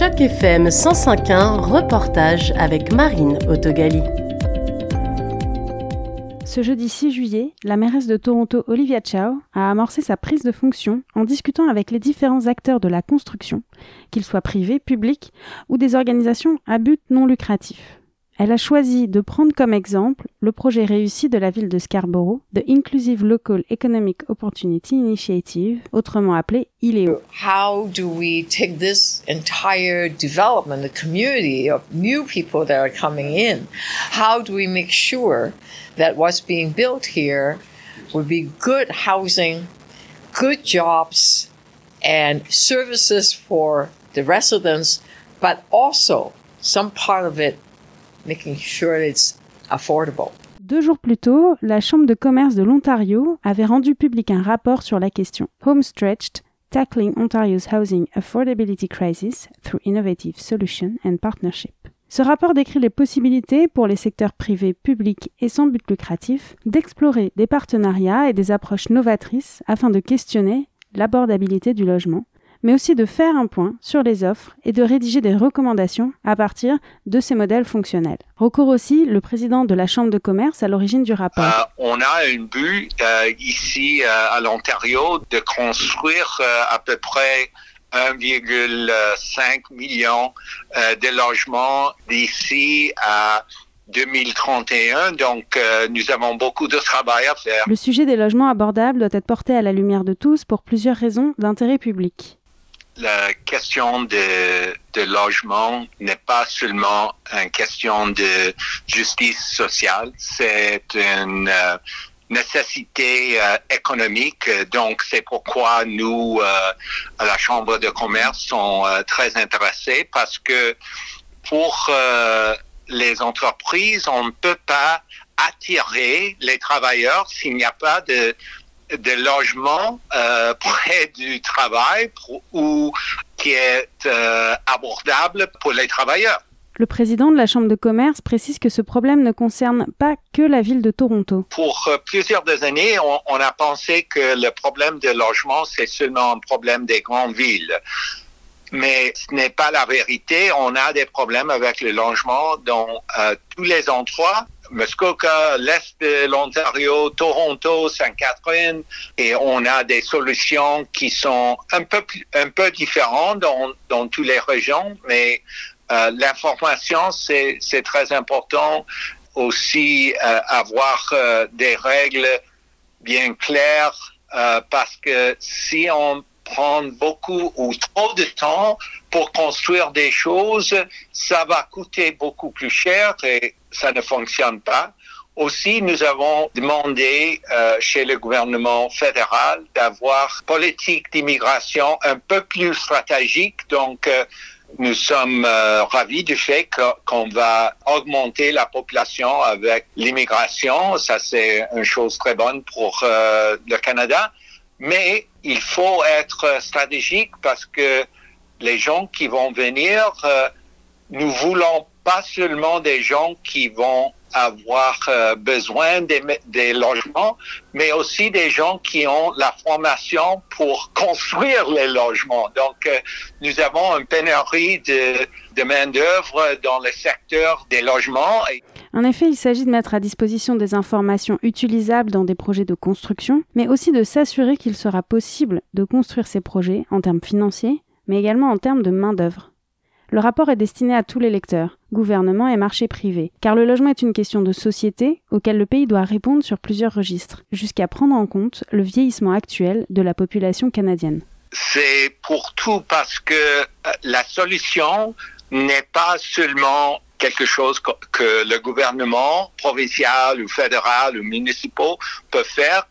Choc FM 105.1, reportage avec Marine Autogali. Ce jeudi 6 juillet, la mairesse de Toronto, Olivia Chow, a amorcé sa prise de fonction en discutant avec les différents acteurs de la construction, qu'ils soient privés, publics ou des organisations à but non lucratif. Elle a choisi de prendre comme exemple le projet réussi de la ville de Scarborough, the Inclusive Local Economic Opportunity Initiative, autrement appelé ILEO. How do we take this entire development, the community of new people that are coming in? How do we make sure that what's being built here will be good housing, good jobs, and services for the residents, but also some part of it making sure it's affordable. Deux jours plus tôt, la Chambre de commerce de l'Ontario avait rendu public un rapport sur la question Homestretched, Tackling Ontario's Housing Affordability Crisis Through Innovative Solutions and Partnership. Ce rapport décrit les possibilités pour les secteurs privés, publics et sans but lucratif d'explorer des partenariats et des approches novatrices afin de questionner l'abordabilité du logement, mais aussi de faire un point sur les offres et de rédiger des recommandations à partir de ces modèles fonctionnels. Recours aussi le président de la Chambre de commerce à l'origine du rapport. Euh, on a un but euh, ici euh, à l'Ontario de construire à peu près 1,5 million de logements d'ici à 2031, donc nous avons beaucoup de travail à faire. Le sujet des logements abordables doit être porté à la lumière de tous pour plusieurs raisons d'intérêt public la question de, logement n'est pas seulement une question de justice sociale, c'est une euh, nécessité euh, économique. Donc, c'est pourquoi nous, euh, à la Chambre de commerce, sommes très intéressés parce que pour les entreprises, on ne peut pas attirer les travailleurs s'il n'y a pas de de logements euh, près du travail ou qui est euh, abordable pour les travailleurs. Le président de la Chambre de commerce précise que ce problème ne concerne pas que la ville de Toronto. Pour euh, plusieurs années, on, on, a pensé que le problème de logement, c'est seulement un problème des grandes villes. Mais ce n'est pas la vérité. On a des problèmes avec le logement dans euh, tous les endroits. Muskoka, l'Est de l'Ontario, Toronto, Sainte-Catherine, et on a des solutions qui sont un peu, un peu différentes dans, dans toutes les régions, mais euh, l'information, c'est, très important. Aussi, euh, avoir euh, des règles bien claires, euh, parce que si on prend beaucoup ou trop de temps pour construire des choses, ça va coûter beaucoup plus cher et ça ne fonctionne pas. Aussi, nous avons demandé euh, chez le gouvernement fédéral d'avoir politique d'immigration un peu plus stratégique. Donc, euh, nous sommes euh, ravis du fait qu'on va augmenter la population avec l'immigration. Ça, c'est une chose très bonne pour le Canada. Mais il faut être stratégique parce que les gens qui vont venir, nous voulons pas seulement des gens qui vont avoir euh, besoin des, logements, mais aussi des gens qui ont la formation pour construire les logements. Donc, euh, nous avons une pénurie de, de main-d'œuvre dans le secteur des logements. En effet, il s'agit de mettre à disposition des informations utilisables dans des projets de construction, mais aussi de s'assurer qu'il sera possible de construire ces projets en termes financiers, mais également en termes de main-d'œuvre. Le rapport est destiné à tous les lecteurs, gouvernement et marché privé, car le logement est une question de société auquel le pays doit répondre sur plusieurs registres, jusqu'à prendre en compte le vieillissement actuel de la population canadienne. C'est pour tout parce que euh, la solution n'est pas seulement quelque chose que le gouvernement provincial ou fédéral ou municipal peut faire,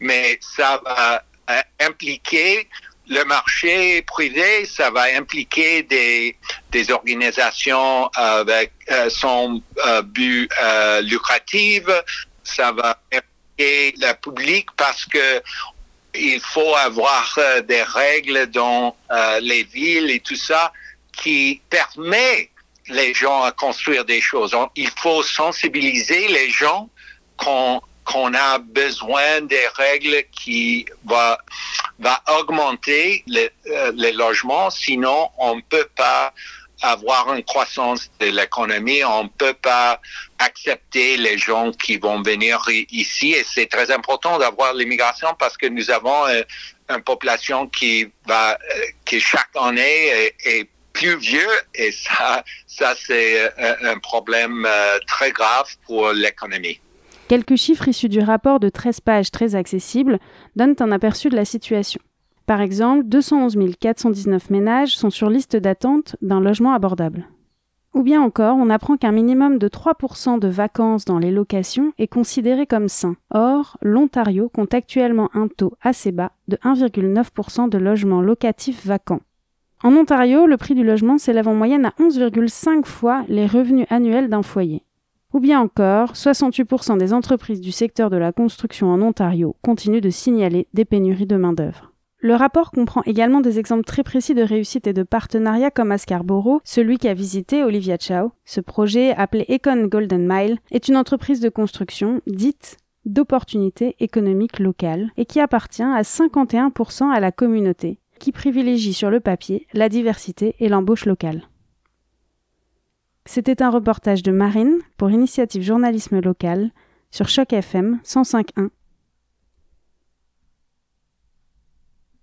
mais ça va euh, impliquer le marché privé, ça va impliquer des, des organisations avec euh, son euh, but euh, lucratif, ça va impliquer le public parce que il faut avoir euh, des règles dans euh, les villes et tout ça qui permet les gens à construire des choses. Il faut sensibiliser les gens qu'on qu'on a besoin des règles qui va, va augmenter les, euh, les logements, sinon on ne peut pas avoir une croissance de l'économie, on ne peut pas accepter les gens qui vont venir ici. Et c'est très important d'avoir l'immigration parce que nous avons euh, une population qui va, euh, qui chaque année est, plus vieux. Et ça, ça c'est un, problème très grave pour l'économie. Quelques chiffres issus du rapport de 13 pages très accessible donnent un aperçu de la situation. Par exemple, 211 419 ménages sont sur liste d'attente d'un logement abordable. Ou bien encore, on apprend qu'un minimum de 3% de vacances dans les locations est considéré comme sain. Or, l'Ontario compte actuellement un taux assez bas de 1,9% de logements locatifs vacants. En Ontario, le prix du logement s'élève en moyenne à 11,5 fois les revenus annuels d'un foyer. Ou bien encore, 68% des entreprises du secteur de la construction en Ontario continuent de signaler des pénuries de main-d'œuvre. Le rapport comprend également des exemples très précis de réussite et de partenariat comme à Scarborough, celui qu'a visité Olivia Chow. Ce projet, appelé Econ Golden Mile, est une entreprise de construction dite d'opportunités économiques locales et qui appartient à 51% à la communauté, qui privilégie sur le papier la diversité et l'embauche locale. C'était un reportage de Marine pour Initiative Journalisme Local sur Choc FM 105.1